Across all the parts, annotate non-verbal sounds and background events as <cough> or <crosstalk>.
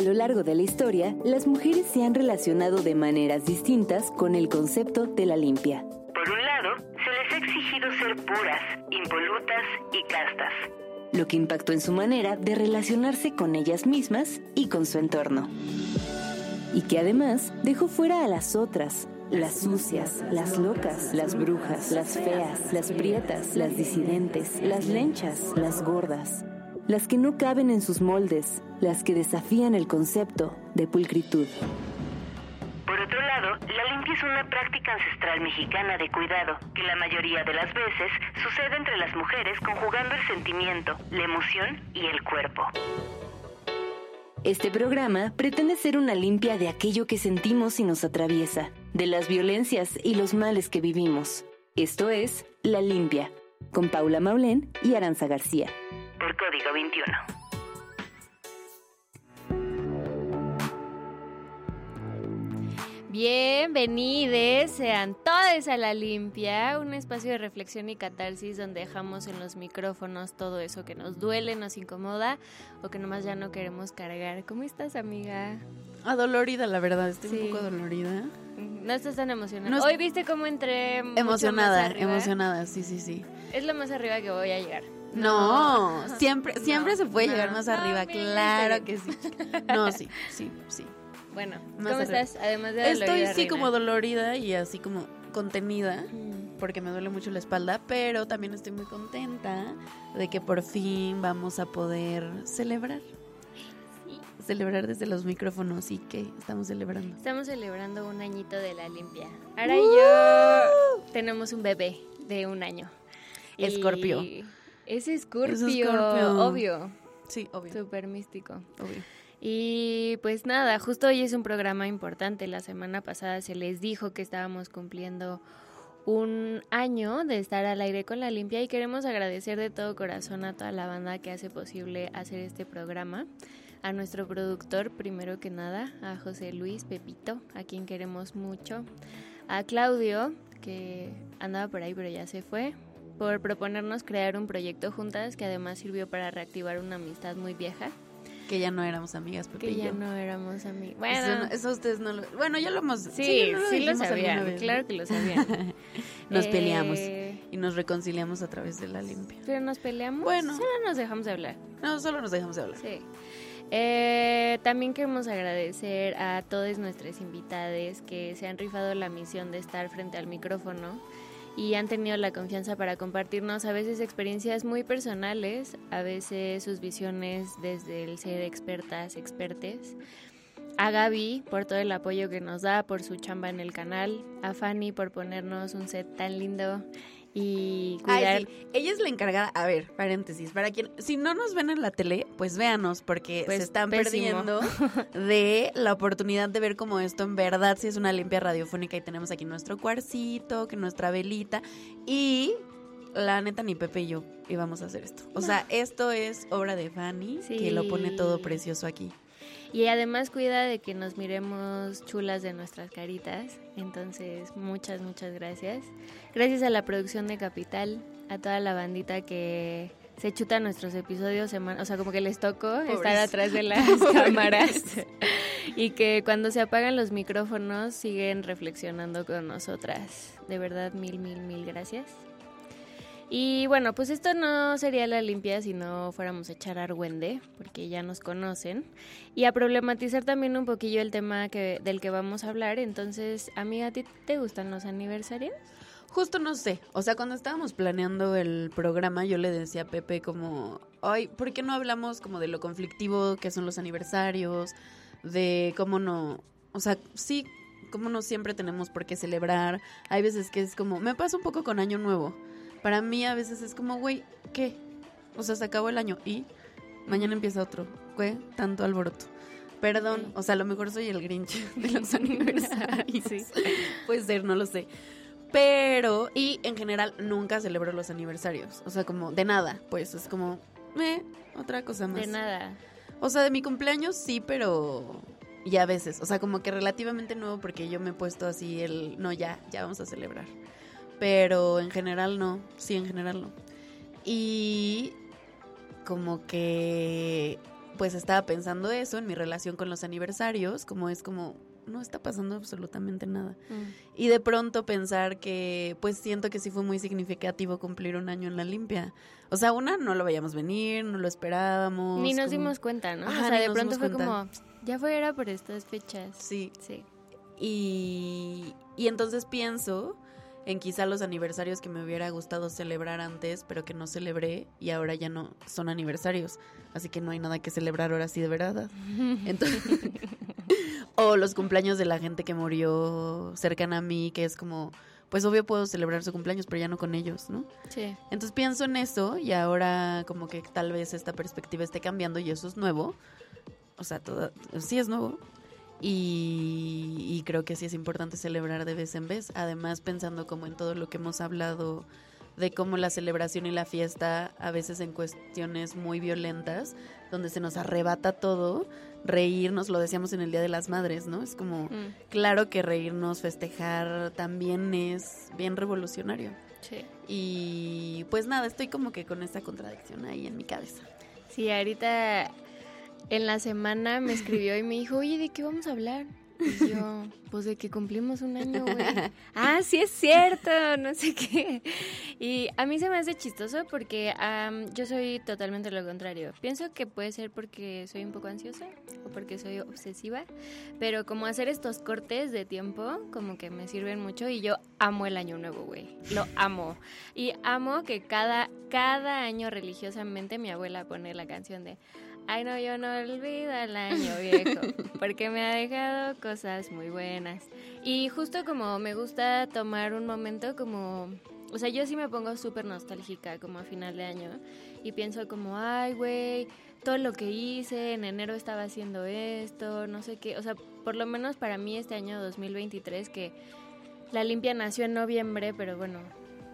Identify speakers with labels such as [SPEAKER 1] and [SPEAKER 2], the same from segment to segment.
[SPEAKER 1] A lo largo de la historia, las mujeres se han relacionado de maneras distintas con el concepto de la limpia.
[SPEAKER 2] Por un lado, se les ha exigido ser puras, impolutas y castas.
[SPEAKER 1] Lo que impactó en su manera de relacionarse con ellas mismas y con su entorno. Y que además dejó fuera a las otras, las sucias, las locas, las brujas, las feas, las prietas, las disidentes, las lenchas, las gordas, las que no caben en sus moldes, las que desafían el concepto de pulcritud.
[SPEAKER 2] Por otro lado, la limpia es una práctica ancestral mexicana de cuidado, que la mayoría de las veces sucede entre las mujeres conjugando el sentimiento, la emoción y el cuerpo.
[SPEAKER 1] Este programa pretende ser una limpia de aquello que sentimos y nos atraviesa, de las violencias y los males que vivimos. Esto es La Limpia, con Paula Maulén y Aranza García.
[SPEAKER 2] Por Código 21.
[SPEAKER 3] Bienvenidos sean todos a La Limpia, un espacio de reflexión y catarsis donde dejamos en los micrófonos todo eso que nos duele, nos incomoda o que nomás ya no queremos cargar. ¿Cómo estás, amiga?
[SPEAKER 4] Adolorida, la verdad, estoy
[SPEAKER 3] Sí.
[SPEAKER 4] un poco dolorida.
[SPEAKER 3] No estás tan emocionada.
[SPEAKER 4] No
[SPEAKER 3] Hoy viste cómo entré mucho más
[SPEAKER 4] Emocionada, emocionada, sí, sí, sí.
[SPEAKER 3] Es lo más arriba que voy a llegar.
[SPEAKER 4] No, siempre, <laughs> siempre
[SPEAKER 3] No,
[SPEAKER 4] se puede
[SPEAKER 3] no.
[SPEAKER 4] llegar más arriba, claro que sí. No, sí, sí, sí.
[SPEAKER 3] Bueno,
[SPEAKER 4] Más
[SPEAKER 3] ¿cómo
[SPEAKER 4] arriba.
[SPEAKER 3] estás? Además de
[SPEAKER 4] Estoy sí
[SPEAKER 3] reina.
[SPEAKER 4] como dolorida y así como contenida,
[SPEAKER 3] Mm.
[SPEAKER 4] porque me duele mucho la espalda, pero también estoy muy contenta de que por fin vamos a poder celebrar. Celebrar desde los micrófonos y que estamos celebrando.
[SPEAKER 3] Estamos celebrando un añito de la limpia. Ahora y yo tenemos un bebé de un año.
[SPEAKER 4] Escorpio,
[SPEAKER 3] Es escorpio. obvio.
[SPEAKER 4] Sí, obvio,
[SPEAKER 3] Súper místico.
[SPEAKER 4] obvio.
[SPEAKER 3] Y pues nada, justo hoy es un programa importante. La semana pasada se les dijo que estábamos cumpliendo un año de estar al aire con la limpia y queremos agradecer de todo corazón a toda la banda que hace posible hacer este programa. A nuestro productor, primero que nada, a José Luis Pepito, a quien queremos mucho. A Claudio, que andaba por ahí pero ya se fue, por proponernos crear un proyecto juntas que además sirvió para reactivar una amistad muy vieja.
[SPEAKER 4] Que ya no éramos amigas, Pepe
[SPEAKER 3] Que
[SPEAKER 4] y
[SPEAKER 3] ya
[SPEAKER 4] yo.
[SPEAKER 3] no éramos amigos.
[SPEAKER 4] Eso,
[SPEAKER 3] Bueno,
[SPEAKER 4] no- eso ustedes no lo... Bueno, ya lo hemos...
[SPEAKER 3] sí, sí,
[SPEAKER 4] no
[SPEAKER 3] lo
[SPEAKER 4] dijimos alguna
[SPEAKER 3] sabían, claro que lo sabían. <laughs>
[SPEAKER 4] Nos
[SPEAKER 3] Eh,
[SPEAKER 4] peleamos y nos reconciliamos a través de la limpia.
[SPEAKER 3] Pero nos peleamos.
[SPEAKER 4] Bueno.
[SPEAKER 3] Solo nos dejamos de hablar.
[SPEAKER 4] No, solo nos dejamos de hablar.
[SPEAKER 3] Sí. Eh, también queremos agradecer a todas nuestras invitadas que se han rifado la misión de estar frente al micrófono y han tenido la confianza para compartirnos a veces experiencias muy personales, a veces sus visiones desde el ser expertas, expertes. A Gaby por todo el apoyo que nos da, por su chamba en el canal. A Fanny por ponernos un set tan lindo y cuidar.
[SPEAKER 4] Ay, sí. Ella es la encargada. A ver, paréntesis. Para quien, si no nos ven en la tele, pues véanos, porque
[SPEAKER 3] Pues,
[SPEAKER 4] se están
[SPEAKER 3] pésimo.
[SPEAKER 4] perdiendo <laughs> de la oportunidad de ver cómo esto en verdad sí es una limpia radiofónica y tenemos aquí nuestro cuarcito, que nuestra velita y la neta ni Pepe y yo íbamos a hacer esto. O sea, esto es obra de Fanny
[SPEAKER 3] Sí.
[SPEAKER 4] que lo pone todo precioso aquí.
[SPEAKER 3] Y además cuida de que nos miremos chulas de nuestras caritas. Entonces, muchas, muchas gracias. Gracias a la producción de Capital, a toda la bandita que se chuta nuestros episodios, semana, o sea, como que les tocó estar atrás de las <laughs> cámaras. y que cuando se apagan los micrófonos siguen reflexionando con nosotras. De verdad, mil, mil, mil gracias. Y bueno, pues esto no sería la limpia si no fuéramos a echar argüende, porque ya nos conocen, y a problematizar también un poquillo el tema que, del que vamos a hablar. Entonces, amiga, ¿a ti te gustan los aniversarios?
[SPEAKER 4] Justo no sé, o sea, cuando estábamos planeando el programa, yo le decía a Pepe como, ay, ¿por qué no hablamos como de lo conflictivo que son los aniversarios? De cómo no, o sea, sí, cómo no siempre tenemos por qué celebrar. Hay veces que es como, me pasa un poco con Año Nuevo. Para mí a veces es como, güey, ¿qué? O sea, se acabó el año y mañana empieza otro. ¿Qué? Tanto alboroto. Perdón,
[SPEAKER 3] Sí.
[SPEAKER 4] o sea, a lo mejor soy el Grinch <laughs> de los <laughs> aniversarios.
[SPEAKER 3] Sí. <laughs>
[SPEAKER 4] Puede ser, no lo sé. Pero, y en general nunca celebro los aniversarios. O sea, como de nada, pues es como, eh, otra cosa más.
[SPEAKER 3] De nada.
[SPEAKER 4] O sea, de mi cumpleaños sí, pero y a veces. O sea, como que relativamente nuevo porque yo me he puesto así el, no, ya, ya vamos a celebrar. Pero en general no, sí, en general no. Y como que pues estaba pensando eso en mi relación con los aniversarios, como es como, no está pasando absolutamente nada.
[SPEAKER 3] Mm.
[SPEAKER 4] Y de pronto pensar que, pues siento que sí fue muy significativo cumplir un año en la limpia. O sea, una, no lo veíamos venir, no lo esperábamos.
[SPEAKER 3] Ni nos
[SPEAKER 4] como-
[SPEAKER 3] dimos cuenta, ¿no?
[SPEAKER 4] Ajá,
[SPEAKER 3] o sea, de pronto fue
[SPEAKER 4] cuenta.
[SPEAKER 3] como, ya fuera por estas fechas.
[SPEAKER 4] Sí,
[SPEAKER 3] Sí.
[SPEAKER 4] y, y entonces pienso en quizá los aniversarios que me hubiera gustado celebrar antes, pero que no celebré y ahora ya no son aniversarios. Así que no hay nada que celebrar ahora sí de verdad. <laughs> Entonces, <laughs> o los cumpleaños de la gente que murió cercana a mí, que es como, pues obvio puedo celebrar su cumpleaños, pero ya no con ellos, ¿no?
[SPEAKER 3] Sí.
[SPEAKER 4] Entonces pienso en eso y ahora como que tal vez esta perspectiva esté cambiando y eso es nuevo. O sea, todo, sí es nuevo. Y, y creo que sí es importante celebrar de vez en vez. Además, pensando como en todo lo que hemos hablado de cómo la celebración y la fiesta, a veces en cuestiones muy violentas, donde se nos arrebata todo, reírnos, lo decíamos en el Día de las Madres, ¿no? Es como,
[SPEAKER 3] Mm,
[SPEAKER 4] claro que reírnos, festejar, también es bien revolucionario.
[SPEAKER 3] sí.
[SPEAKER 4] Y pues nada, estoy como que con esta contradicción ahí en mi cabeza.
[SPEAKER 3] Sí, ahorita en la semana me escribió y me dijo, oye, ¿de qué vamos a hablar? Y yo, pues de que cumplimos un año, güey. <laughs> ah, sí es cierto, no sé qué. Y a mí se me hace chistoso porque am, yo soy totalmente lo contrario. Pienso que puede ser porque soy un poco ansiosa o porque soy obsesiva, pero como hacer estos cortes de tiempo como que me sirven mucho y yo amo el año nuevo, güey. Lo amo. Y amo que cada, cada año religiosamente mi abuela pone la canción de Ay, no, yo no olvido el año viejo, porque me ha dejado cosas muy buenas. Y justo como me gusta tomar un momento como, o sea, yo sí me pongo súper nostálgica como a final de año y pienso como, ay, güey, todo lo que hice, en enero estaba haciendo esto, no sé qué, o sea, por lo menos para mí este año 2023 que la limpia nació en noviembre, pero bueno,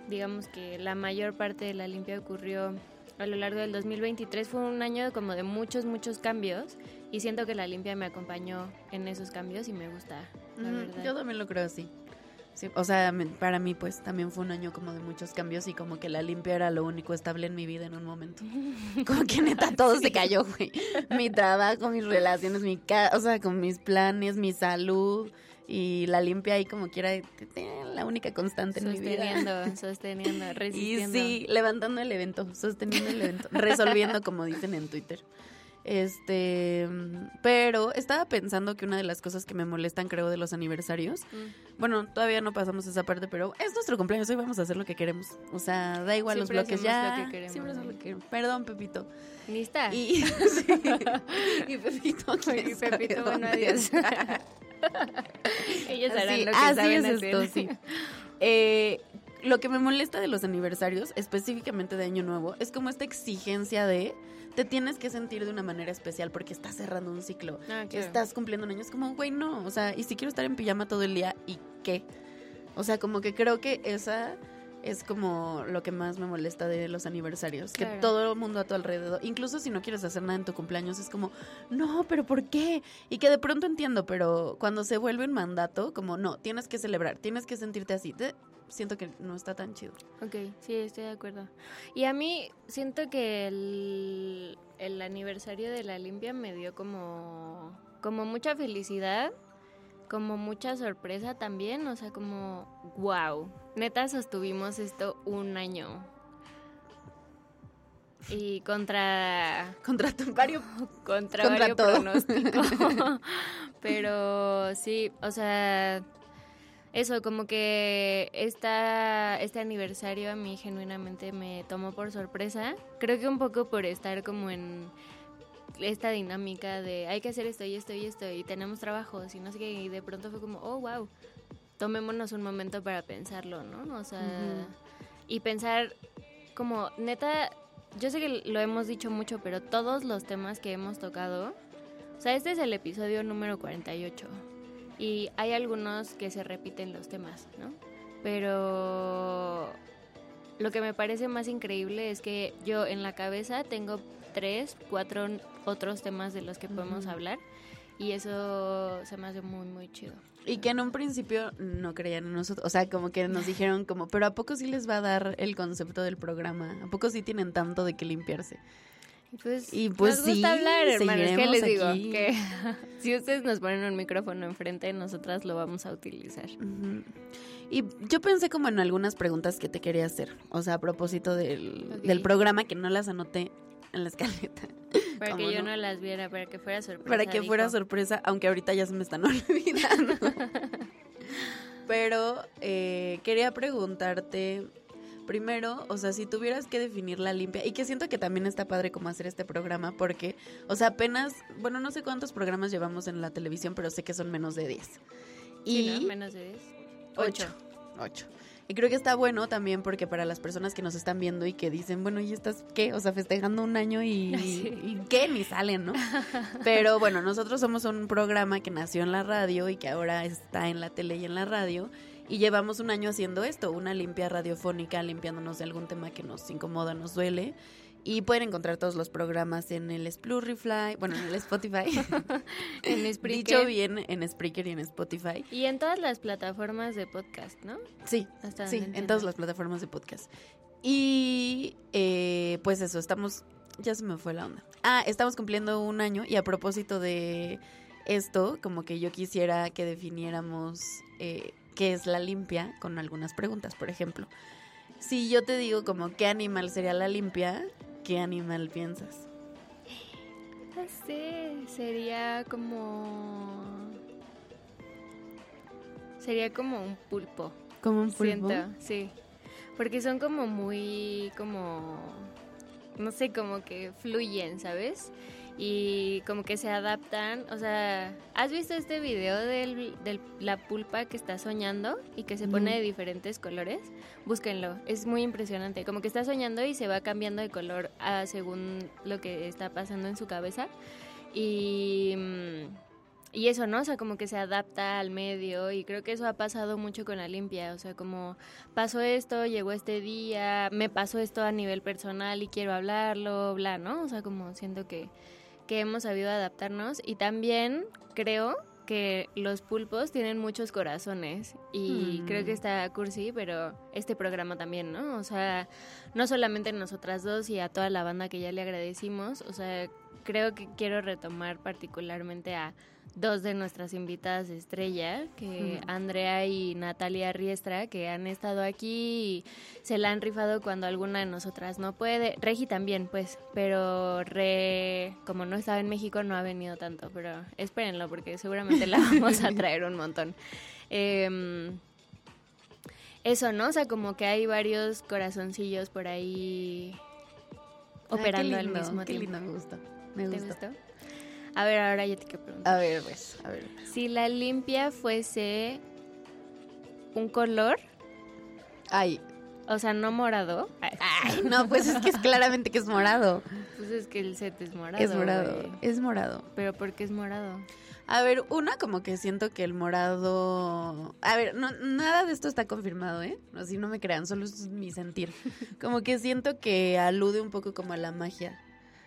[SPEAKER 3] digamos que la mayor parte de la limpia ocurrió a lo largo del 2023 fue un año como de muchos, muchos cambios y siento que la limpia me acompañó en esos cambios y me gusta, la verdad.
[SPEAKER 4] Yo también lo creo así. Sí, o sea, para mí pues también fue un año como de muchos cambios y como que la limpia era lo único estable en mi vida en un momento. <laughs> Como que neta todo se cayó, güey. Mi trabajo, mis relaciones, mi ca o sea, con mis planes, mi salud y la limpia ahí como quiera la única constante en mi vida.
[SPEAKER 3] Sosteniendo, <laughs> sosteniendo,
[SPEAKER 4] Y
[SPEAKER 3] resistiendo.
[SPEAKER 4] sí, levantando el evento, sosteniendo el evento, resolviendo como dicen en Twitter. Este, pero estaba pensando que una de las cosas que me molestan creo de los aniversarios,
[SPEAKER 3] Mm.
[SPEAKER 4] bueno, todavía no pasamos esa parte, pero es nuestro cumpleaños, hoy vamos a hacer lo que queremos. O sea, da igual
[SPEAKER 3] Siempre
[SPEAKER 4] los bloques ya.
[SPEAKER 3] lo que queremos,
[SPEAKER 4] siempre hacemos
[SPEAKER 3] ¿no?
[SPEAKER 4] lo que queremos. Perdón, Pepito.
[SPEAKER 3] Ni está.
[SPEAKER 4] Y, <laughs> sí, <laughs> y Pepito,
[SPEAKER 3] Y Pepito, bueno, adiós. <laughs> Ellos harán lo que
[SPEAKER 4] así
[SPEAKER 3] saben
[SPEAKER 4] es
[SPEAKER 3] hacer.
[SPEAKER 4] esto, sí. <laughs> Eh, lo que me molesta de los aniversarios, específicamente de Año Nuevo, es como esta exigencia de te tienes que sentir de una manera especial porque estás cerrando un ciclo.
[SPEAKER 3] Ah, claro.
[SPEAKER 4] Estás cumpliendo un año. Es como, güey, no. O sea, y si quiero estar en pijama todo el día, ¿y qué? O sea, como que creo que esa es como lo que más me molesta de los aniversarios. Que todo el mundo a tu alrededor, incluso si no quieres hacer nada en tu cumpleaños, es como, no, pero ¿por qué? Y que de pronto entiendo, pero cuando se vuelve un mandato, como, no, tienes que celebrar, tienes que sentirte así. te- siento que no está tan chido.
[SPEAKER 3] Ok, sí, estoy de acuerdo. Y a mí siento que el, el aniversario de la limpia me dio como, como mucha felicidad, como mucha sorpresa también, o sea, como, wow, neta sostuvimos esto un año. Y contra <laughs>
[SPEAKER 4] Contra tu vario. <laughs>
[SPEAKER 3] contra,
[SPEAKER 4] Contra
[SPEAKER 3] varios
[SPEAKER 4] todo.
[SPEAKER 3] pronósticos. <laughs> Pero sí, o sea, eso, como que esta, este aniversario a mí genuinamente me tomó por sorpresa. Creo que un poco por estar como en esta dinámica de hay que hacer esto y esto y esto y tenemos trabajos y no sé qué. Y de pronto fue como, oh, wow, tomémonos un momento para pensarlo, ¿no? O sea, y pensar como, neta, yo sé que lo hemos dicho mucho, pero todos los temas que hemos tocado, o sea, este es el episodio número 48 y hay algunos que se repiten los temas, ¿no? Pero lo que me parece más increíble es que yo en la cabeza tengo tres, cuatro otros temas de los que podemos
[SPEAKER 4] Ujú.
[SPEAKER 3] hablar y eso se me hace muy, muy chido.
[SPEAKER 4] Y que en un principio no creían en nosotros, o sea, como que nos <laughs> dijeron como, pero ¿a poco sí les va a dar el concepto del programa? ¿A poco sí tienen tanto de qué limpiarse?
[SPEAKER 3] Pues,
[SPEAKER 4] Y pues
[SPEAKER 3] nos gusta
[SPEAKER 4] sí,
[SPEAKER 3] hablar, hermanos. ¿Qué les digo?
[SPEAKER 4] aquí.
[SPEAKER 3] Que <laughs> si ustedes nos ponen un micrófono enfrente, nosotras lo vamos a utilizar.
[SPEAKER 4] Ujú. Y yo pensé como en algunas preguntas que te quería hacer, o sea, a propósito del,
[SPEAKER 3] Ok.
[SPEAKER 4] del programa que no las anoté en la escaleta. <laughs>
[SPEAKER 3] Para
[SPEAKER 4] ¿Cómo
[SPEAKER 3] que yo
[SPEAKER 4] no?
[SPEAKER 3] no las viera, para que fuera sorpresa.
[SPEAKER 4] Para que fuera sorpresa, aunque ahorita ya se me están <laughs> olvidando. Pero eh, quería preguntarte, primero, o sea, si tuvieras que definir la limpia, y que siento que también está padre como hacer este programa, porque, o sea, apenas, bueno, no sé cuántos programas llevamos en la televisión, pero sé que son menos de 10. Y
[SPEAKER 3] Sí, ¿no? Menos de 10.
[SPEAKER 4] Ocho. Ocho. Y creo que está bueno también porque para las personas que nos están viendo y que dicen, bueno, ¿y estás qué? O sea, festejando un año y, <laughs>
[SPEAKER 3] Sí.
[SPEAKER 4] y qué, ni salen, ¿no? Pero bueno, nosotros somos un programa que nació en la radio y que ahora está en la tele y en la radio. Y llevamos un año haciendo esto, una limpia radiofónica, limpiándonos de algún tema que nos incomoda, nos duele. Y pueden encontrar todos los programas en el Splurryfly, bueno, en el Spotify. <laughs>
[SPEAKER 3] En Spreaker.
[SPEAKER 4] Dicho bien, en Spreaker y en Spotify.
[SPEAKER 3] Y en todas las plataformas de podcast, ¿no?
[SPEAKER 4] Sí,
[SPEAKER 3] Hasta
[SPEAKER 4] Sí, en todas las plataformas de podcast. Y eh, pues eso, estamos, ya se me fue la onda. Ah, estamos cumpliendo un año y a propósito de esto, como que yo quisiera que definiéramos eh, qué es la limpia con algunas preguntas, por ejemplo. Si yo te digo como qué animal sería la limpia, ¿qué animal piensas?
[SPEAKER 3] No sé, sería como... Sería como un pulpo.
[SPEAKER 4] Como un
[SPEAKER 3] Siento, sí. Porque son como muy, como, no sé, como que fluyen, ¿sabes? Y como que se adaptan, o sea, ¿has visto este video de la pulpa que está soñando y que se pone de diferentes colores? Búsquenlo, es muy impresionante, como que está soñando y se va cambiando de color ah, según lo que está pasando en su cabeza. Y... mm, y eso, ¿no? O sea, como que se adapta al medio y creo que eso ha pasado mucho con la limpia, o sea, como pasó esto, llegó este día, me pasó esto a nivel personal y quiero hablarlo, bla, ¿no? O sea, como siento que, que hemos sabido adaptarnos y también creo que los pulpos tienen muchos corazones y
[SPEAKER 4] Mm.
[SPEAKER 3] creo que está cursi, pero este programa también, ¿no? O sea, no solamente nosotras dos y a toda la banda que ya le agradecimos, o sea, creo que quiero retomar particularmente a dos de nuestras invitadas estrella, que. Andrea y Natalia Riestra, que han estado aquí y se la han rifado cuando alguna de nosotras no puede. Regi también, pues, pero Re, como no estaba en México, no ha venido tanto, pero espérenlo porque seguramente la <laughs> vamos a traer un montón. Em, eso, ¿no? O sea, como que hay varios corazoncillos por ahí operando
[SPEAKER 4] qué
[SPEAKER 3] al mismo
[SPEAKER 4] qué
[SPEAKER 3] tiempo.
[SPEAKER 4] lindo, me gusta. Me
[SPEAKER 3] ¿Te
[SPEAKER 4] gusta.
[SPEAKER 3] gustó? A ver, ahora yo te quiero preguntar.
[SPEAKER 4] A ver, pues, a ver.
[SPEAKER 3] Si la limpia fuese un color,
[SPEAKER 4] Ay,
[SPEAKER 3] o sea, no morado,
[SPEAKER 4] ay, no, pues es que es claramente que es morado.
[SPEAKER 3] pues es que el set es morado.
[SPEAKER 4] Es morado, es morado.
[SPEAKER 3] Pero ¿por qué es morado?
[SPEAKER 4] A ver, una como que siento que el morado... A ver, no, nada de esto está confirmado, ¿eh? Así no me crean, solo es mi sentir. Como que siento que alude un poco como a la magia,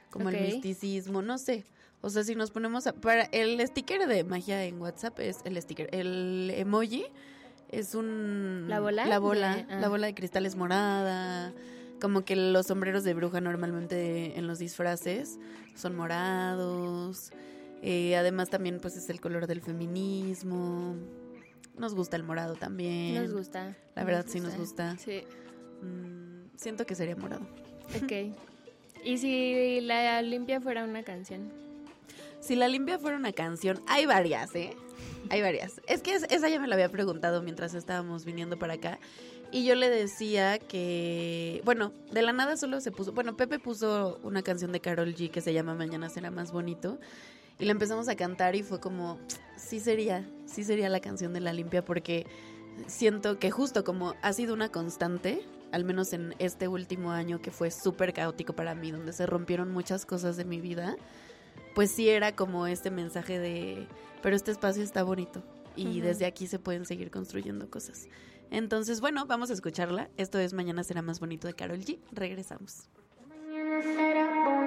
[SPEAKER 4] como al misticismo, no sé. O sea, si nos ponemos a... Para el sticker de magia en WhatsApp es el sticker. El emoji es un...
[SPEAKER 3] ¿La bola?
[SPEAKER 4] La bola,
[SPEAKER 3] De- ah.
[SPEAKER 4] la bola de cristal es morada. Como que los sombreros de bruja normalmente en los disfraces son morados. Eh, además también pues es el color del feminismo. Nos gusta el morado también.
[SPEAKER 3] Nos gusta.
[SPEAKER 4] La verdad sí nos gusta.
[SPEAKER 3] Sí,
[SPEAKER 4] Mm, siento que sería morado.
[SPEAKER 3] ok. <laughs> ¿Y si la limpia fuera una canción?
[SPEAKER 4] Si la limpia fuera una canción, hay varias, ¿eh? Hay varias. Es que es- esa ya me la había preguntado mientras estábamos viniendo para acá. Y yo le decía que, bueno, de la nada solo se puso, bueno, Pepe puso una canción de Carol G que se llama Mañana será más bonito. Y la empezamos a cantar y fue como, sí sería, sí sería la canción de la limpia porque siento que justo como ha sido una constante, al menos en este último año que fue súper caótico para mí, donde se rompieron muchas cosas de mi vida, pues sí era como este mensaje de, pero este espacio está bonito y desde aquí se pueden seguir construyendo cosas. Entonces, bueno, vamos a escucharla. Esto es Mañana será más bonito de Carol G. Regresamos.
[SPEAKER 5] Mañana será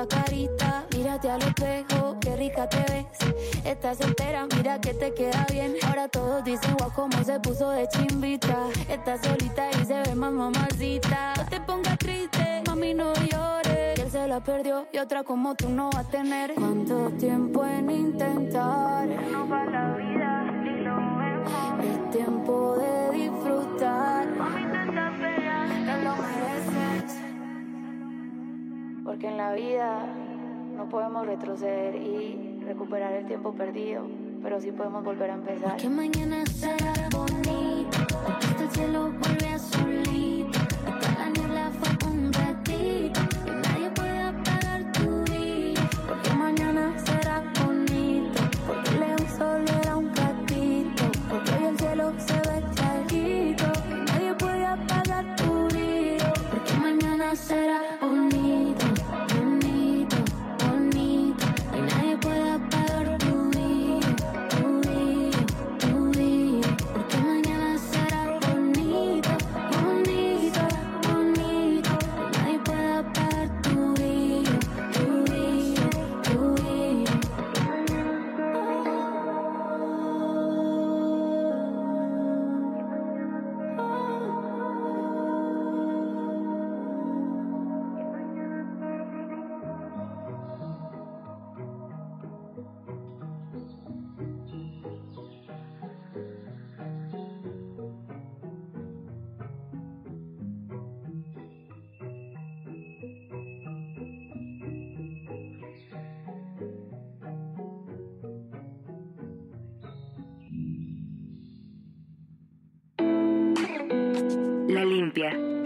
[SPEAKER 5] esa carita. Mírate al espejo, qué rica te ves. Estás entera, mira que te queda bien. Ahora todos dicen, guau, cómo se puso de chimbita. Estás solita y se ve más mamacita. No te pongas triste, mami, no llores. Que él se la perdió y otra como tú no va a tener. ¿Cuánto tiempo en intentar? No va la vida, ni lo vemos. Es tiempo de disfrutar. Mami, Porque en la vida no podemos retroceder y recuperar el tiempo perdido, pero sí podemos volver a empezar.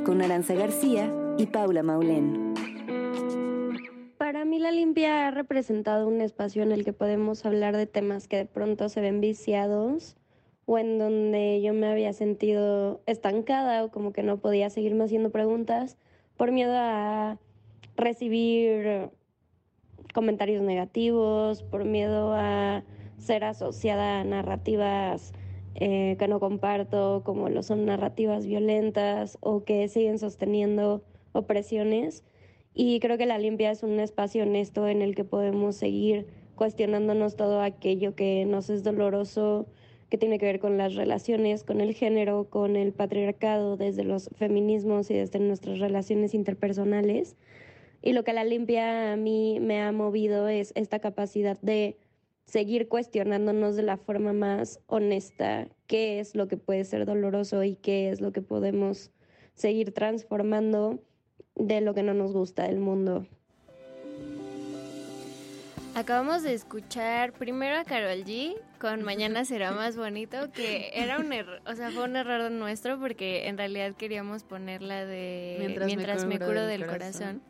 [SPEAKER 1] Con Aranza García y Paula Maulén.
[SPEAKER 6] Para mí la limpia ha representado un espacio en el que podemos hablar de temas que de pronto se ven viciados o en donde yo me había sentido estancada o como que no podía seguirme haciendo preguntas por miedo a recibir comentarios negativos, por miedo a ser asociada a narrativas eh, que no comparto, como lo son narrativas violentas o que siguen sosteniendo opresiones. Y creo que la limpia es un espacio honesto en el que podemos seguir cuestionándonos todo aquello que nos es doloroso, que tiene que ver con las relaciones, con el género, con el patriarcado, desde los feminismos y desde nuestras relaciones interpersonales. Y lo que la limpia a mí me ha movido es esta capacidad de seguir cuestionándonos de la forma más honesta qué es lo que puede ser doloroso y qué es lo que podemos seguir transformando de lo que no nos gusta del mundo.
[SPEAKER 3] Acabamos de escuchar primero a Carol G con Mañana será <laughs> más bonito, que era un error, o sea, fue un error nuestro porque en realidad queríamos ponerla de Mientras, me, curo, del corazón.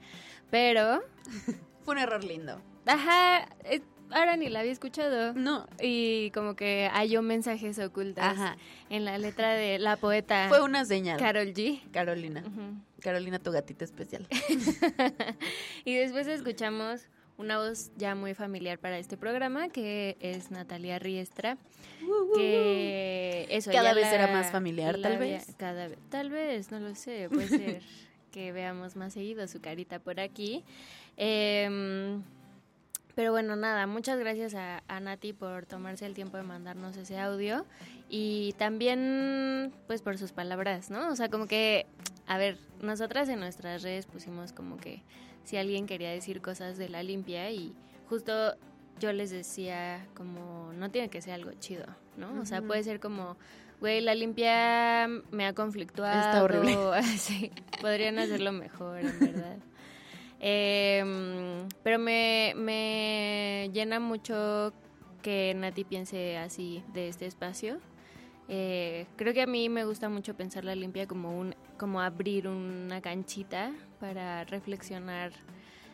[SPEAKER 3] Pero, <laughs>
[SPEAKER 4] Fue un error lindo.
[SPEAKER 3] ajá, eh, ahora ni la había escuchado.
[SPEAKER 4] No.
[SPEAKER 3] Y como que halló mensajes ocultos
[SPEAKER 4] Ajá.
[SPEAKER 3] en la letra de la poeta
[SPEAKER 4] Fue una señal.
[SPEAKER 3] Carol G.
[SPEAKER 4] Carolina. Carolina, tu gatita especial. <laughs>
[SPEAKER 3] y después escuchamos una voz ya muy familiar para este programa, que es Natalia Riestra, que eso
[SPEAKER 4] Cada vez
[SPEAKER 3] la-
[SPEAKER 4] será más familiar, tal
[SPEAKER 3] había-
[SPEAKER 4] vez.
[SPEAKER 3] Cada tal vez, no lo sé, puede <laughs> ser que veamos más seguido su carita por aquí. Em, pero bueno, nada, muchas gracias a, a Nati por tomarse el tiempo de mandarnos ese audio y también pues por sus palabras, ¿no? O sea, como que, a ver, nosotras en nuestras redes pusimos como que si alguien quería decir cosas de la limpia y justo yo les decía como no tiene que ser algo chido, ¿no? O sea, puede ser como, güey, la limpia me ha conflictuado.
[SPEAKER 4] Está horrible. <laughs>
[SPEAKER 3] Sí, podrían hacerlo mejor, en verdad. Em, pero me, me llena mucho que Nati piense así de este espacio. Eh, creo que a mí me gusta mucho pensar la limpia como un como abrir una canchita para reflexionar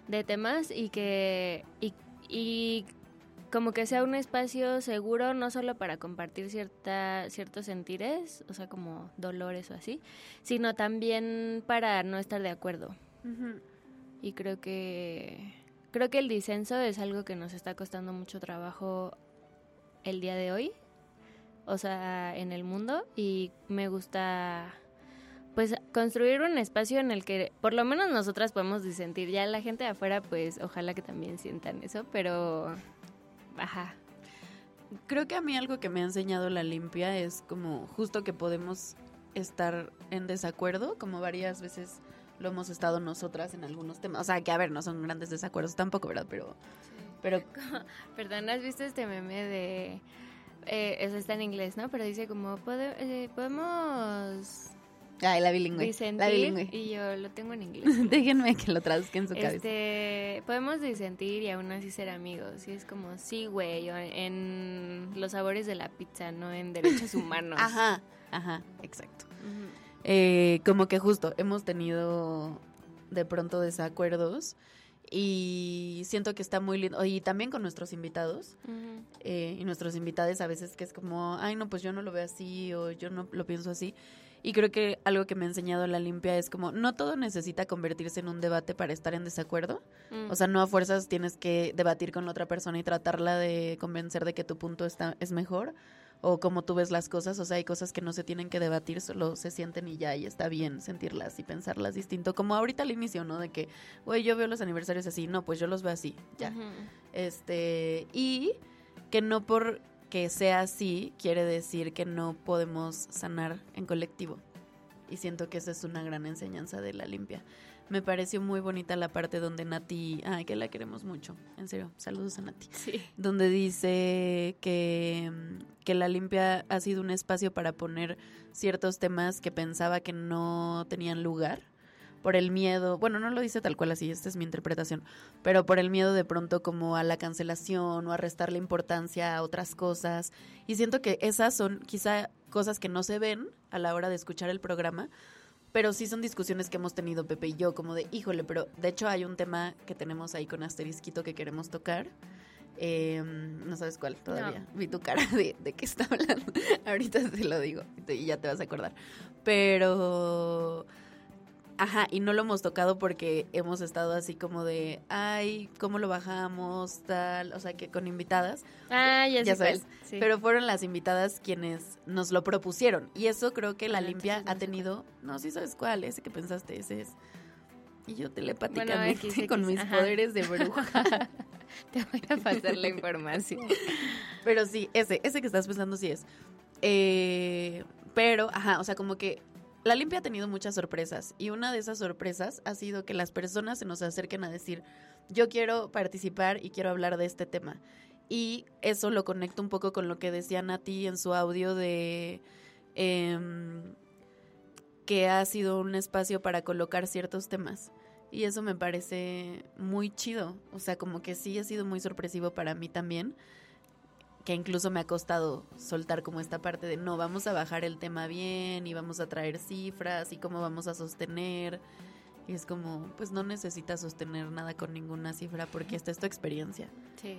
[SPEAKER 3] de temas y que y, y como que sea un espacio seguro no solo para compartir cierta ciertos sentires, o sea, como dolores o así, sino también para no estar de acuerdo. Y creo que creo que el disenso es algo que nos está costando mucho trabajo el día de hoy, o sea, en el mundo y me gusta pues construir un espacio en el que por lo menos nosotras podemos disentir. Ya la gente de afuera, pues ojalá que también sientan eso, pero ajá.
[SPEAKER 4] Creo que a mí algo que me ha enseñado la limpia es como justo que podemos estar en desacuerdo, como varias veces lo hemos estado nosotras en algunos temas. O sea, que a ver, no son grandes desacuerdos tampoco, ¿verdad? Pero... pero <laughs>
[SPEAKER 3] Perdón, ¿has visto este meme de... Eh, eso está en inglés, ¿no? Pero dice como, eh, podemos
[SPEAKER 4] Ay, la bilingüe. la bilingüe.
[SPEAKER 3] Y yo lo tengo en inglés. <laughs>
[SPEAKER 4] Déjenme que lo traduzca en su
[SPEAKER 3] este, cabeza. Podemos disentir y aún así ser amigos. Y es como, sí, güey, en los sabores de la pizza, no en derechos <laughs> humanos.
[SPEAKER 4] ajá, ajá, exacto. Eh, como que justo hemos tenido de pronto desacuerdos y siento que está muy lindo. Y también con nuestros invitados eh, y nuestros invitados a veces que es como, ay, no, pues yo no lo veo así o yo no lo pienso así. Y creo que algo que me ha enseñado la limpia es como, no todo necesita convertirse en un debate para estar en desacuerdo. Mm. O sea, no a fuerzas tienes que debatir con la otra persona y tratarla de convencer de que tu punto está, es mejor o como tú ves las cosas. O sea, hay cosas que no se tienen que debatir, solo se sienten y ya, y está bien sentirlas y pensarlas distinto. Como ahorita al inicio, ¿no? De que, güey, yo veo los aniversarios así, no, pues yo los veo así, ya. Este, y que no por que sea así quiere decir que no podemos sanar en colectivo. Y siento que esa es una gran enseñanza de la limpia. Me pareció muy bonita la parte donde Nati, ay, que la queremos mucho, en serio, saludos a Nati.
[SPEAKER 3] Sí.
[SPEAKER 4] Donde dice que, que la limpia ha sido un espacio para poner ciertos temas que pensaba que no tenían lugar por el miedo, bueno, no lo dice tal cual así, esta es mi interpretación, pero por el miedo de pronto como a la cancelación o a restarle importancia a otras cosas. Y siento que esas son quizá cosas que no se ven a la hora de escuchar el programa, pero sí son discusiones que hemos tenido Pepe y yo, como de, híjole, pero de hecho hay un tema que tenemos ahí con asterisquito que queremos tocar. Em, no sabes cuál todavía. Vi tu cara de, de qué está hablando. <laughs> Ahorita te lo digo y ya te vas a acordar. Pero Ajá, y no lo hemos tocado porque hemos estado así como de, ay, ¿cómo lo bajamos? Tal, o sea, que con invitadas.
[SPEAKER 3] Ah, ya, sabes.
[SPEAKER 4] Pero fueron las invitadas quienes nos lo propusieron. Y eso creo que la ah, limpia ha tenido, no, sí sabes cuál, ese que pensaste, ese es. Y yo telepáticamente <laughs> con mis poderes de bruja. <laughs> <laughs>
[SPEAKER 3] Te voy a pasar la información. <laughs>
[SPEAKER 4] Pero sí, ese, ese que estás pensando sí es. Eh, pero, ajá, o sea, como que la limpia ha tenido muchas sorpresas y una de esas sorpresas ha sido que las personas se nos acerquen a decir, yo quiero participar y quiero hablar de este tema. Y eso lo conecto un poco con lo que decía Nati en su audio de em, que ha sido un espacio para colocar ciertos temas. Y eso me parece muy chido. O sea, como que sí ha sido muy sorpresivo para mí también que incluso me ha costado soltar como esta parte de no, vamos a bajar el tema bien y vamos a traer cifras y cómo vamos a sostener. Y es como, pues no necesitas sostener nada con ninguna cifra porque esta es tu experiencia.
[SPEAKER 3] Sí.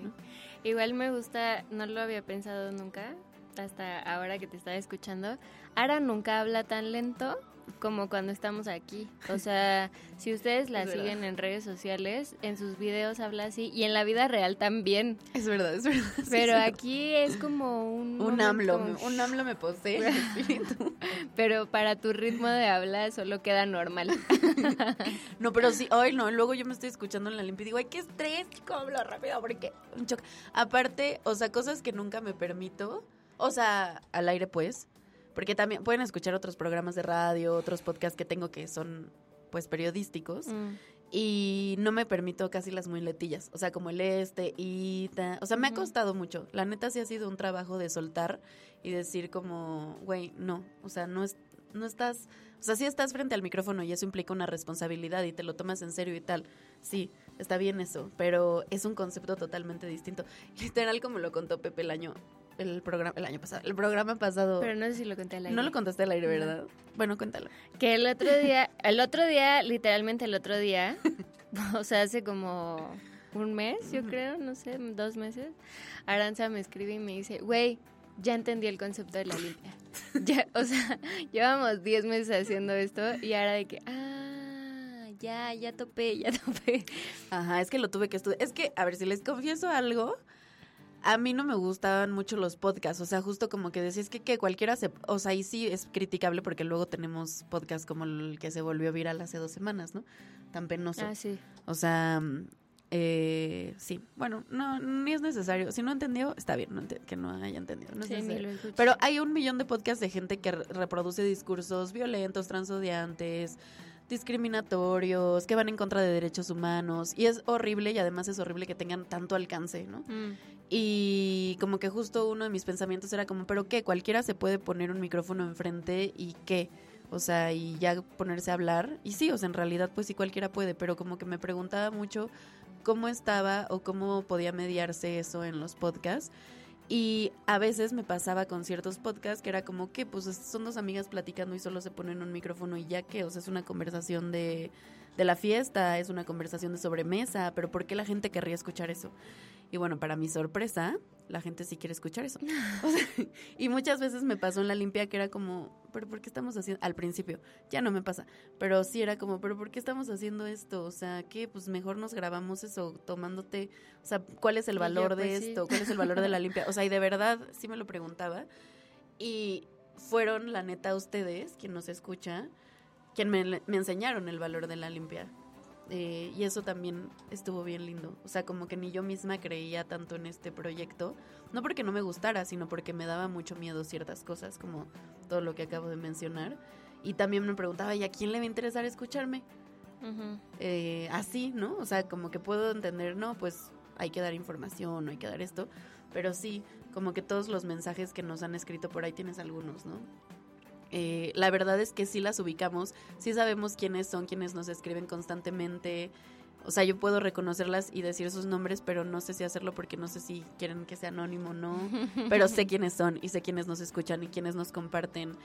[SPEAKER 3] Igual me gusta, no lo había pensado nunca, hasta ahora que te estaba escuchando. Ara nunca habla tan lento como cuando estamos aquí. O sea, si ustedes la siguen en redes sociales, en sus videos habla así y en la vida real también.
[SPEAKER 4] Es verdad, es verdad.
[SPEAKER 3] Pero aquí es como un...
[SPEAKER 4] Un AMLO, un AMLO me posee <laughs>
[SPEAKER 3] Pero para tu ritmo de habla solo queda normal. <laughs>
[SPEAKER 4] no, pero sí, hoy no, luego yo me estoy escuchando en la limpia y digo, ay, qué estrés, chico, hablo rápido porque un choque. Aparte, o sea, cosas que nunca me permito, o sea, al aire pues, porque también pueden escuchar otros programas de radio, otros podcasts que tengo que son pues periodísticos. Mm. Y no me permito casi las muletillas. O sea, como el este, y O sea, me ha costado mucho. La neta sí ha sido un trabajo de soltar y decir como, güey, no. O sea, no, es, no estás... O sea, sí estás frente al micrófono y eso implica una responsabilidad y te lo tomas en serio y tal. Sí, está bien eso, pero es un concepto totalmente distinto. <laughs> Literal como lo contó Pepe el año el programa, el año pasado, el programa pasado.
[SPEAKER 3] Pero no sé si lo conté al aire.
[SPEAKER 4] No lo contaste al aire, ¿verdad? Bueno, cuéntalo.
[SPEAKER 3] Que el otro día, el otro día, literalmente el otro día, <laughs> o sea, hace como un mes, yo creo, no sé, dos meses, Aranza me escribe y me dice, güey, ya entendí el concepto de la limpia. <laughs> ya, o sea, llevamos 10 meses haciendo esto y ahora de que, ah, ya, ya topé, ya topé.
[SPEAKER 4] Ajá, es que lo tuve que estudiar. Es que, a ver, si les confieso algo, a mí no me gustaban mucho los podcasts, o sea, justo como que decís que, que cualquiera se, o sea, y sí es criticable porque luego tenemos podcasts como el que se volvió viral hace dos semanas, ¿no? Tan penoso.
[SPEAKER 3] Ah, sí.
[SPEAKER 4] O sea, eh, sí, bueno, no, ni es necesario. Si no entendió, está bien, no que no haya entendido. no es
[SPEAKER 3] Sí, lo.
[SPEAKER 4] Pero hay un millón de podcasts de gente que re- reproduce discursos violentos, transodiantes, discriminatorios, que van en contra de derechos humanos. Y es horrible y además es horrible que tengan tanto alcance, ¿no?
[SPEAKER 3] Mm,
[SPEAKER 4] Y como que justo uno de mis pensamientos era como, ¿pero qué? Cualquiera se puede poner un micrófono enfrente y qué? O sea, y ya ponerse a hablar. Y sí, o sea, en realidad pues sí cualquiera puede, pero como que me preguntaba mucho cómo estaba o cómo podía mediarse eso en los podcasts. Y a veces me pasaba con ciertos podcasts que era como que pues son dos amigas platicando y solo se ponen un micrófono y ya que, o sea, es una conversación de, de la fiesta, es una conversación de sobremesa, pero ¿por qué la gente querría escuchar eso? Y bueno, para mi sorpresa, la gente sí quiere escuchar eso. <laughs> O sea, y muchas veces me pasó en la limpia que era como, ¿pero por qué estamos haciendo? Al principio, ya no me pasa, pero sí era como, ¿pero por qué estamos haciendo esto? O sea, que pues mejor nos grabamos eso tomándote, o sea, ¿cuál es el
[SPEAKER 3] yo,
[SPEAKER 4] valor de
[SPEAKER 3] pues, sí.
[SPEAKER 4] esto? ¿Cuál es el valor de la limpia? O sea, y de verdad sí me lo preguntaba. Y fueron, la neta, ustedes, quien nos escucha, quien me, me enseñaron el valor de la limpia. Eh, y eso también estuvo bien lindo. O sea, como que ni yo misma creía tanto en este proyecto. No porque no me gustara, sino porque me daba mucho miedo ciertas cosas, como todo lo que acabo de mencionar. Y también me preguntaba, ¿y a quién le va a interesar escucharme? Eh, así, ¿no? O sea, como que puedo entender, no, pues hay que dar información, no hay que dar esto. Pero sí, como que todos los mensajes que nos han escrito por ahí tienes algunos, ¿no? Eh, la verdad es que sí las ubicamos, sí sabemos quiénes son, quienes nos escriben constantemente. O sea, yo puedo reconocerlas y decir sus nombres, pero no sé si hacerlo porque no sé si quieren que sea anónimo o no. <laughs> Pero sé quiénes son y sé quiénes nos escuchan y quiénes nos comparten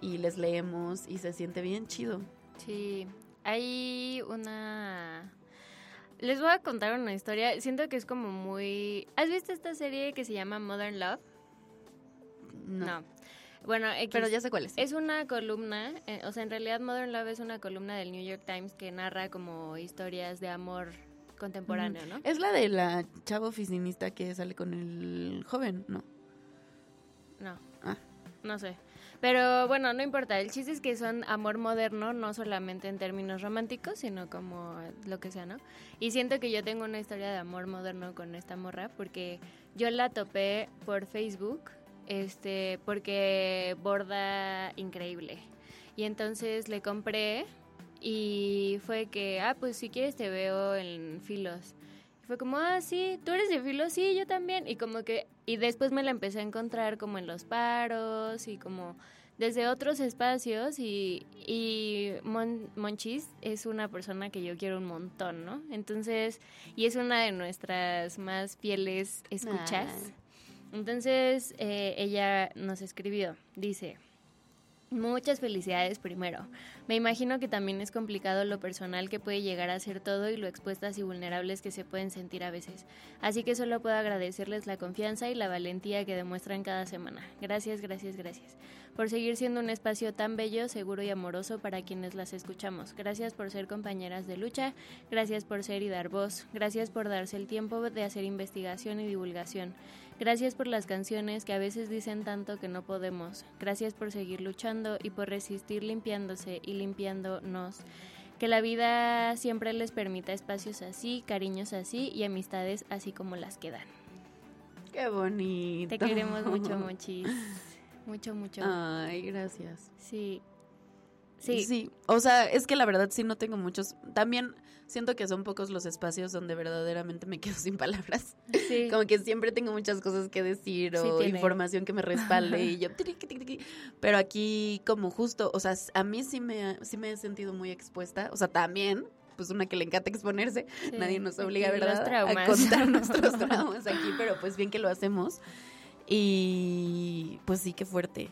[SPEAKER 4] y les leemos y se siente bien chido.
[SPEAKER 3] Sí, hay una... Les voy a contar una historia. Siento que es como muy... ¿Has visto esta serie que se llama Modern Love?
[SPEAKER 4] No.
[SPEAKER 3] Bueno, X.
[SPEAKER 4] Pero ya sé cuál es.
[SPEAKER 3] Es una columna, eh, o sea, en realidad Modern Love es una columna del New York Times que narra como historias de amor contemporáneo, ¿no?
[SPEAKER 4] Es la de la chava oficinista que sale con el joven, ¿no?
[SPEAKER 3] No.
[SPEAKER 4] Ah.
[SPEAKER 3] No sé. Pero bueno, no importa. El chiste es que son amor moderno, no solamente en términos románticos, sino como lo que sea, ¿no? Y siento que yo tengo una historia de amor moderno con esta morra porque yo la topé por Facebook, este, porque borda increíble. Y entonces le compré y fue que, ah, pues si quieres te veo en Filos. Fue como, ah, sí, tú eres de filo, sí, yo también. Y como que, y después me la empecé a encontrar como en los paros y como desde otros espacios y, y Mon- Monchis es una persona que yo quiero un montón, ¿no? Entonces, y es una de nuestras más fieles escuchas.
[SPEAKER 4] Ay.
[SPEAKER 3] Entonces, eh, ella nos escribió, dice... Muchas felicidades primero. Me imagino que también es complicado lo personal que puede llegar a ser todo y lo expuestas y vulnerables que se pueden sentir a veces. Así que solo puedo agradecerles la confianza y la valentía que demuestran cada semana. Gracias, gracias, gracias. Por seguir siendo un espacio tan bello, seguro y amoroso para quienes las escuchamos. Gracias por ser compañeras de lucha. Gracias por ser y dar voz. Gracias por darse el tiempo de hacer investigación y divulgación. Gracias por las canciones que a veces dicen tanto que no podemos. Gracias por seguir luchando y por resistir limpiándose y limpiándonos. Que la vida siempre les permita espacios así, cariños así y amistades así como las que dan.
[SPEAKER 4] Qué bonito.
[SPEAKER 3] Te queremos mucho, Mochis. <laughs> Mucho, mucho.
[SPEAKER 4] Ay, gracias.
[SPEAKER 3] Sí. Sí.
[SPEAKER 4] Sí, o sea, es que la verdad sí no tengo muchos. También siento que son pocos los espacios donde verdaderamente me <laughs> quedo sin palabras.
[SPEAKER 3] sí.
[SPEAKER 4] Como que siempre tengo muchas cosas que decir o información que me respalde y yo... Pero aquí como justo, o sea, a mí sí me, sí me he sentido muy expuesta. O sea, también, pues una que le encanta exponerse.
[SPEAKER 3] Sí.
[SPEAKER 4] Nadie nos obliga, ¿verdad? A contar <laughs> nuestros traumas aquí, pero pues bien que lo hacemos. Y pues sí, qué fuerte.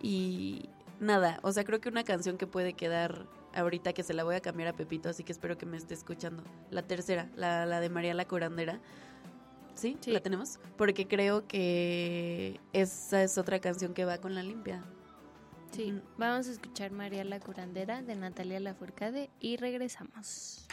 [SPEAKER 4] Y nada, o sea, creo que una canción que puede quedar ahorita que se la voy a cambiar a Pepito, así que espero que me esté escuchando. La tercera, la, la de María la Curandera. ¿Sí?
[SPEAKER 3] Sí.
[SPEAKER 4] ¿La tenemos? Porque creo que esa es otra canción que va con la limpia.
[SPEAKER 3] Sí.
[SPEAKER 4] Ujú.
[SPEAKER 3] Vamos a escuchar María la Curandera de Natalia Lafourcade y regresamos.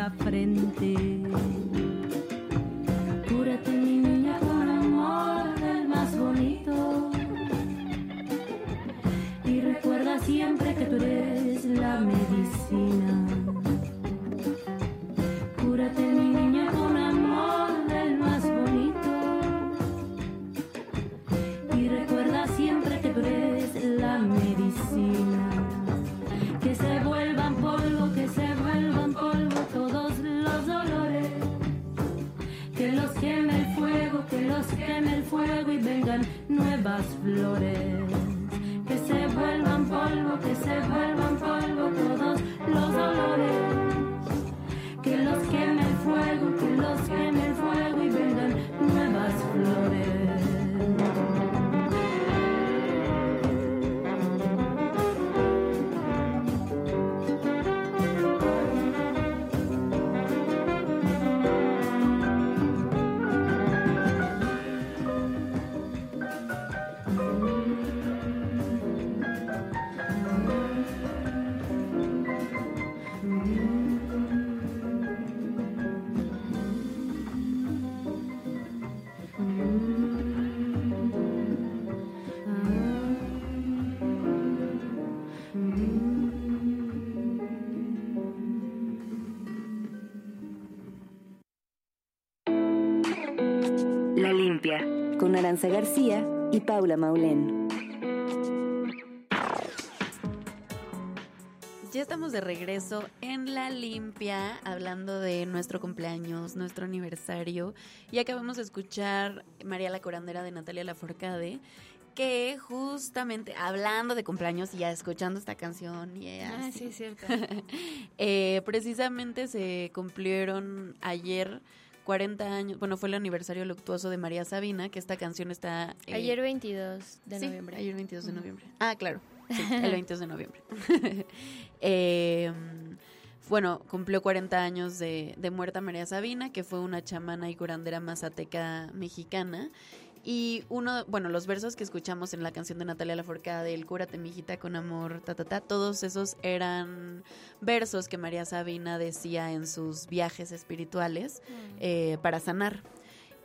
[SPEAKER 7] la frente.
[SPEAKER 1] Constanza García y Paula Maulén.
[SPEAKER 4] Ya estamos de regreso en la limpia, hablando de nuestro cumpleaños, nuestro aniversario. Y acabamos de escuchar María la Corandera de Natalia Laforcade, que justamente hablando de cumpleaños y ya escuchando esta canción. y
[SPEAKER 3] ah, sí cierto. <laughs>
[SPEAKER 4] Eh, precisamente se cumplieron ayer 40 años, bueno, fue el aniversario luctuoso de María Sabina, que esta canción está...
[SPEAKER 3] eh, ayer 22 de
[SPEAKER 4] sí,
[SPEAKER 3] noviembre.
[SPEAKER 4] ayer 22 de noviembre. Ah, claro, sí, <laughs> el 22 de noviembre. <laughs> eh, bueno, cumplió 40 años de, de muerta María Sabina, que fue una chamana y curandera mazateca mexicana. Y uno, bueno, los versos que escuchamos en la canción de Natalia Laforcade, el Cúrate, mijita, con amor, ta, ta, ta, todos esos eran versos que María Sabina decía en sus viajes espirituales eh, para sanar.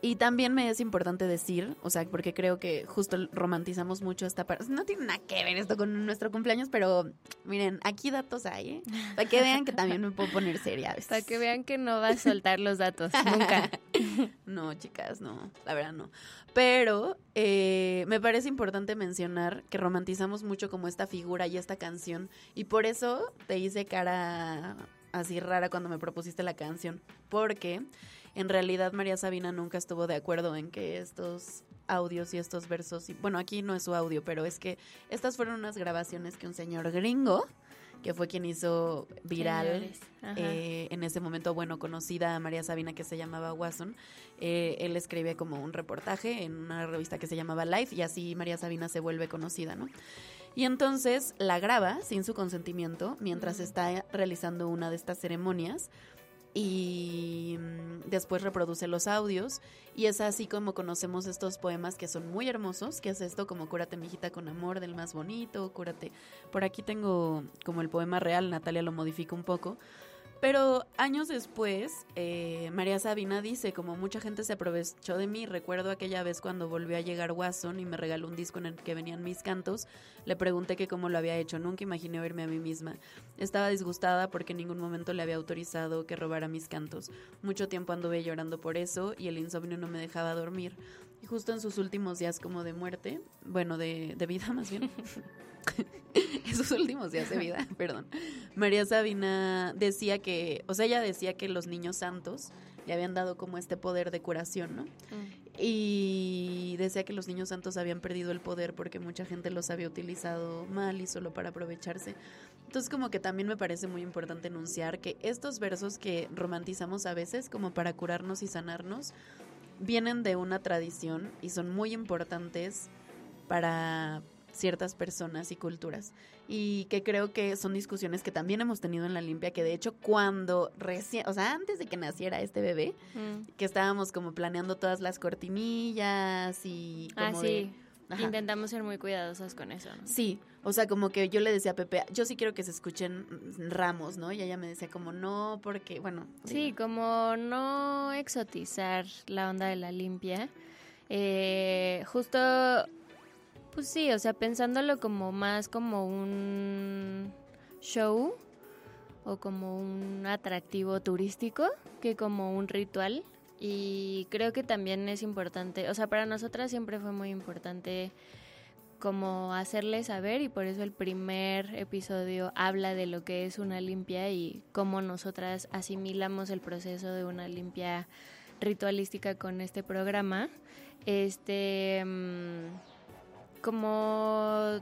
[SPEAKER 4] Y también me es importante decir, o sea, porque creo que justo romantizamos mucho esta parte. No tiene nada que ver esto con nuestro cumpleaños, pero miren, aquí datos hay, ¿eh? Para que vean que también me puedo poner seria a veces.
[SPEAKER 3] Para que vean que no vas a soltar los datos, nunca. <laughs>
[SPEAKER 4] no, chicas, no, la verdad no. Pero eh, me parece importante mencionar que romantizamos mucho como esta figura y esta canción. Y por eso te hice cara así rara cuando me propusiste la canción. Porque en realidad María Sabina nunca estuvo de acuerdo en que estos audios y estos versos, y, bueno, aquí no es su audio, pero es que estas fueron unas grabaciones que un señor gringo, que fue quien hizo viral eh, en ese momento, bueno, conocida a María Sabina que se llamaba Watson, eh, él escribe como un reportaje en una revista que se llamaba Life y así María Sabina se vuelve conocida, ¿no? Y entonces la graba sin su consentimiento mientras está realizando una de estas ceremonias y mm, después reproduce los audios y es así como conocemos estos poemas que son muy hermosos, que es esto como cúrate mijita con amor del más bonito, cúrate. Por aquí tengo como el poema real, Natalia lo modifica un poco, pero años después, eh, María Sabina dice, como mucha gente se aprovechó de mí, recuerdo aquella vez cuando volvió a llegar Watson y me regaló un disco en el que venían mis cantos, le pregunté que cómo lo había hecho, nunca imaginé oírme a mí misma. Estaba disgustada porque en ningún momento le había autorizado que robara mis cantos. Mucho tiempo anduve llorando por eso y el insomnio no me dejaba dormir. Y justo en sus últimos días como de muerte, bueno, de, de vida más bien. <laughs> <laughs> en sus últimos días de vida, <laughs> perdón. María Sabina decía que, o sea, ella decía que los niños santos le habían dado como este poder de curación, ¿no? Mm. Y decía que los niños santos habían perdido el poder porque mucha gente los había utilizado mal y solo para aprovecharse. Entonces como que también me parece muy importante enunciar que estos versos que romantizamos a veces como para curarnos y sanarnos, vienen de una tradición y son muy importantes para ciertas personas y culturas. Y que creo que son discusiones que también hemos tenido en la limpia, que de hecho cuando recién, o sea, antes de que naciera este bebé, que estábamos como planeando todas las cortinillas y
[SPEAKER 3] ah,
[SPEAKER 4] como
[SPEAKER 3] Intentamos ser muy cuidadosas con eso, ¿no?
[SPEAKER 4] Sí, o sea, como que yo le decía a Pepe, yo sí quiero que se escuchen ramos, ¿no? Y ella me decía como no, porque, bueno.
[SPEAKER 3] Sí, como no exotizar la onda de la limpia. Eh, justo pues sí, o sea, pensándolo como más como un show o como un atractivo turístico que como un ritual. Y creo que también es importante, o sea, para nosotras siempre fue muy importante como hacerle saber y por eso el primer episodio habla de lo que es una limpia y cómo nosotras asimilamos el proceso de una limpia ritualística con este programa. Este mm, como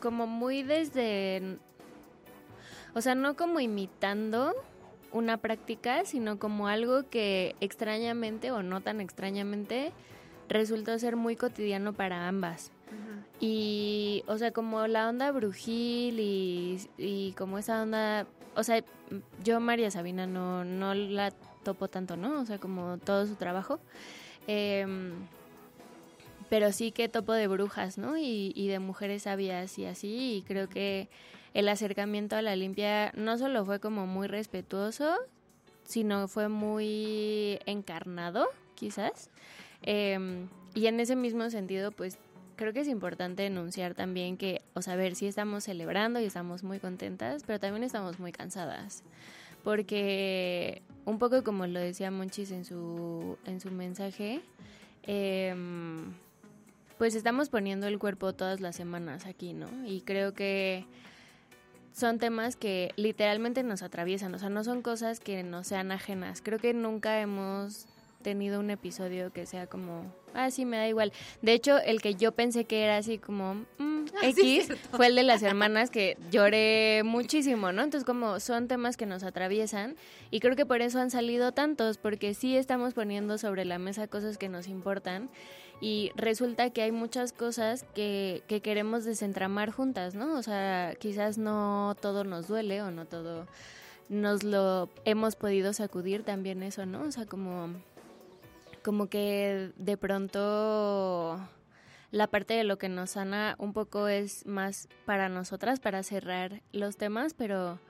[SPEAKER 3] como muy desde o sea, no como imitando una práctica, sino como algo que extrañamente o no tan extrañamente resultó ser muy cotidiano para ambas. Y, o sea, como la onda brujil y, y, como esa onda, o sea, yo María Sabina no, no la topo tanto, ¿no? O sea, como todo su trabajo. Eh, pero sí que topo de brujas, ¿no? Y, y de mujeres sabias y así, y creo que el acercamiento a la limpia no solo fue como muy respetuoso, sino fue muy encarnado, quizás. Em, y en ese mismo sentido, pues creo que es importante enunciar también que, o sea, ver, sí estamos celebrando y estamos muy contentas, pero también estamos muy cansadas. Porque un poco como lo decía Monchis en su, en su mensaje, eh, pues estamos poniendo el cuerpo todas las semanas aquí, ¿no? Y creo que son temas que literalmente nos atraviesan, o sea, no son cosas que nos sean ajenas. Creo que nunca hemos tenido un episodio que sea como, ah, sí, me da igual. De hecho, el que yo pensé que era así como, mm, <laughs>
[SPEAKER 4] Ah, sí,
[SPEAKER 3] X fue el de las hermanas que lloré muchísimo, ¿no? Entonces como son temas que nos atraviesan y creo que por eso han salido tantos, porque sí estamos poniendo sobre la mesa cosas que nos importan y resulta que hay muchas cosas que, que queremos desentramar juntas, ¿no? O sea, quizás no todo nos duele o no todo nos lo hemos podido sacudir también eso, ¿no? O sea, como, como que de pronto la parte de lo que nos sana un poco es más para nosotras, para cerrar los temas, pero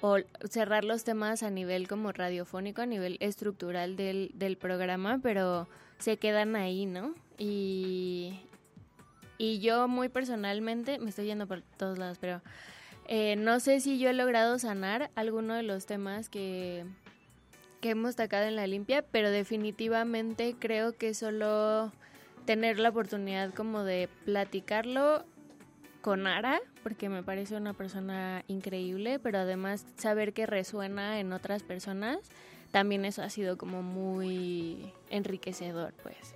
[SPEAKER 3] o cerrar los temas a nivel como radiofónico, a nivel estructural del, del programa, pero se quedan ahí, ¿no? Y, y yo muy personalmente, me estoy yendo por todos lados, pero eh, no sé si yo he logrado sanar alguno de los temas que, que hemos tocado en la limpia, pero definitivamente creo que solo tener la oportunidad como de platicarlo con Ara, porque me parece una persona increíble, pero además saber que resuena en otras personas, también eso ha sido como muy enriquecedor, pues.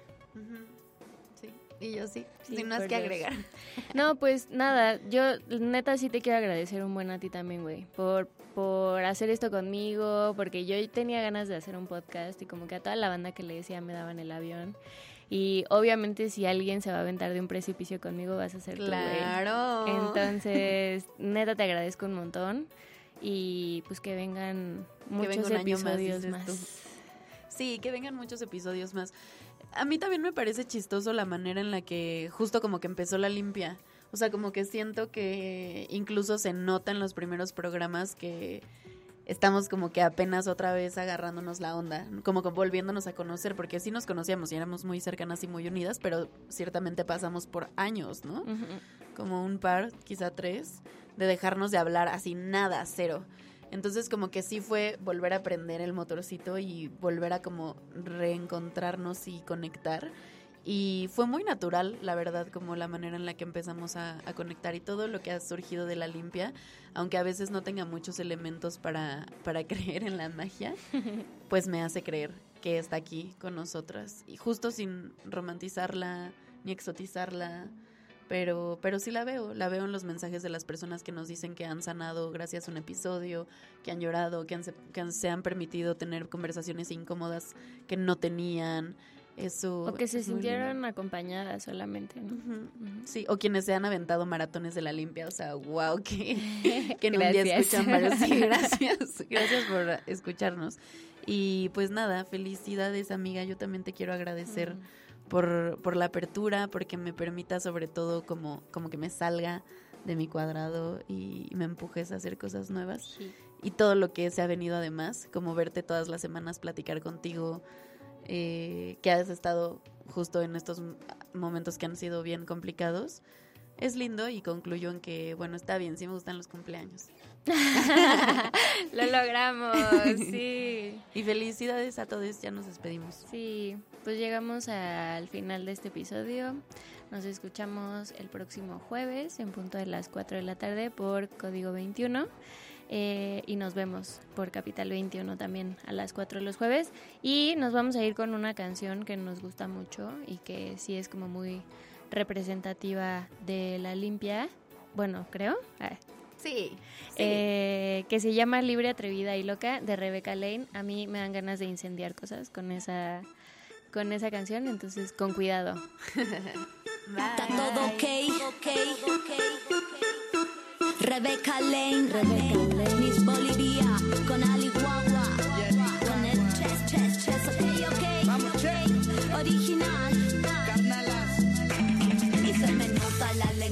[SPEAKER 4] Sí, y yo sí,
[SPEAKER 3] Sí,
[SPEAKER 4] sin más que
[SPEAKER 3] Dios.
[SPEAKER 4] agregar. <laughs>
[SPEAKER 3] No, pues nada, yo neta sí te quiero agradecer un buen a ti también, güey, por, por hacer esto conmigo, porque yo tenía ganas de hacer un podcast y como que a toda la banda que le decía me daban el avión. Y obviamente si alguien se va a aventar de un precipicio conmigo vas a ser tú, güey.
[SPEAKER 4] Claro.
[SPEAKER 3] Entonces, neta te agradezco un montón y pues que vengan muchos
[SPEAKER 4] venga año más,
[SPEAKER 3] episodios más.
[SPEAKER 4] tú. Sí, que vengan muchos episodios más. A mí también me parece chistoso la manera en la que justo como que empezó la limpia. O sea, como que siento que incluso se nota en los primeros programas que estamos como que apenas otra vez agarrándonos la onda, como que volviéndonos a conocer, porque sí nos conocíamos y éramos muy cercanas y muy unidas, pero ciertamente pasamos por años, ¿no? Como un par, quizá tres, de dejarnos de hablar así nada, cero. Entonces como que sí fue volver a prender el motorcito y volver a como reencontrarnos y conectar. Y fue muy natural, la verdad, como la manera en la que empezamos a, conectar y todo lo que ha surgido de la limpia, aunque a veces no tenga muchos elementos para, para <laughs> creer en la magia, pues me hace creer que está aquí con nosotras. Y justo sin romantizarla ni exotizarla, pero, pero sí la veo, la veo en los mensajes de las personas que nos dicen que han sanado gracias a un episodio, que han llorado, que, que han- se han permitido tener conversaciones incómodas que no tenían. Eso
[SPEAKER 3] O que se sintieron acompañadas solamente, ¿no?
[SPEAKER 4] Sí, o quienes se han aventado maratones de la limpia, o sea, wow, que, <laughs> que en un día escuchan varios. Sí, <laughs> gracias, gracias por escucharnos. Y pues nada, felicidades amiga, yo también te quiero agradecer por, por la apertura, porque me permita sobre todo como, como que me salga de mi cuadrado y me empujes a hacer cosas nuevas
[SPEAKER 3] Sí.
[SPEAKER 4] y todo lo que se ha venido además, como verte todas las semanas, platicar contigo, eh, que has estado justo en estos momentos que han sido bien complicados. Es lindo y concluyo en que, bueno, está bien, sí me gustan los cumpleaños. <laughs>
[SPEAKER 3] Lo logramos, <laughs> sí.
[SPEAKER 4] Y felicidades a todos, ya nos despedimos.
[SPEAKER 3] Sí, pues llegamos al final de este episodio. Nos escuchamos el próximo jueves en punto de las 4 de la tarde por Código 21. Eh, y nos vemos por Capital 21 también a las 4 los jueves. Y nos vamos a ir con una canción que nos gusta mucho y que sí es como muy representativa de la limpia. Bueno, creo. Ah,
[SPEAKER 4] Sí,
[SPEAKER 3] eh, que se llama Libre, Atrevida y Loca de Rebecca Lane. A mí me dan ganas de incendiar cosas con esa con esa canción, entonces con cuidado.
[SPEAKER 8] Está todo ok, ok, Rebecca Lane, Rebecca Lane, Miss Bolivia, con Ali Guagua, con el chess, chess, chess, ok, ok, original.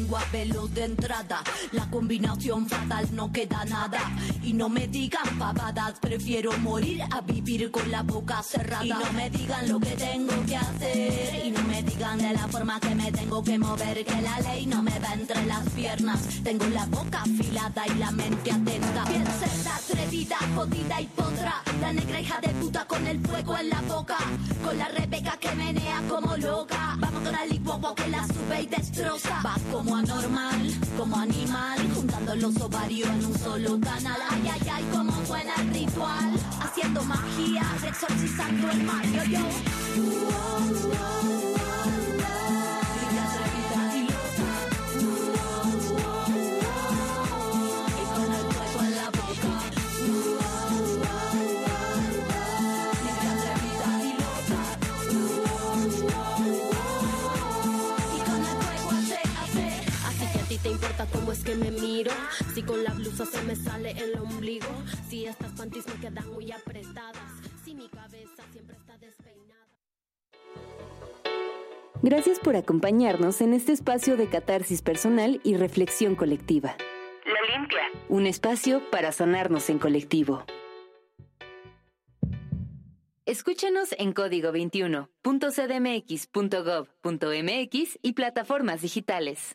[SPEAKER 8] Lengua veloz de entrada, la combinación fatal no queda nada. Y no me digan pavadas, prefiero morir a vivir con la boca cerrada. Y no me digan lo que tengo que hacer, y no me digan de la forma que me tengo que mover, que la ley no me va entre las piernas. Tengo la boca afilada y la mente atenta. Piensa esta atrevida, jodida y potra, la negra hija de puta con el fuego en la boca, con la Rebeca que menea como loca. Vamos con la licuagua que la sube y destroza. Va como como animal, juntando los ovarios en un solo canal. Ay, ay, ay, como suena el ritual, haciendo magia, exorcizando el mal. Yo, yo. Loca.
[SPEAKER 5] Cosa se me sale el ombligo. Si estas panties me quedan muy apretadas, si mi cabeza siempre está despeinada.
[SPEAKER 1] Gracias por acompañarnos en este espacio de catarsis personal y reflexión colectiva.
[SPEAKER 2] La limpia.
[SPEAKER 1] Un espacio para sanarnos en colectivo. Escúchanos en código 21.cdmx.gov.mx y plataformas digitales.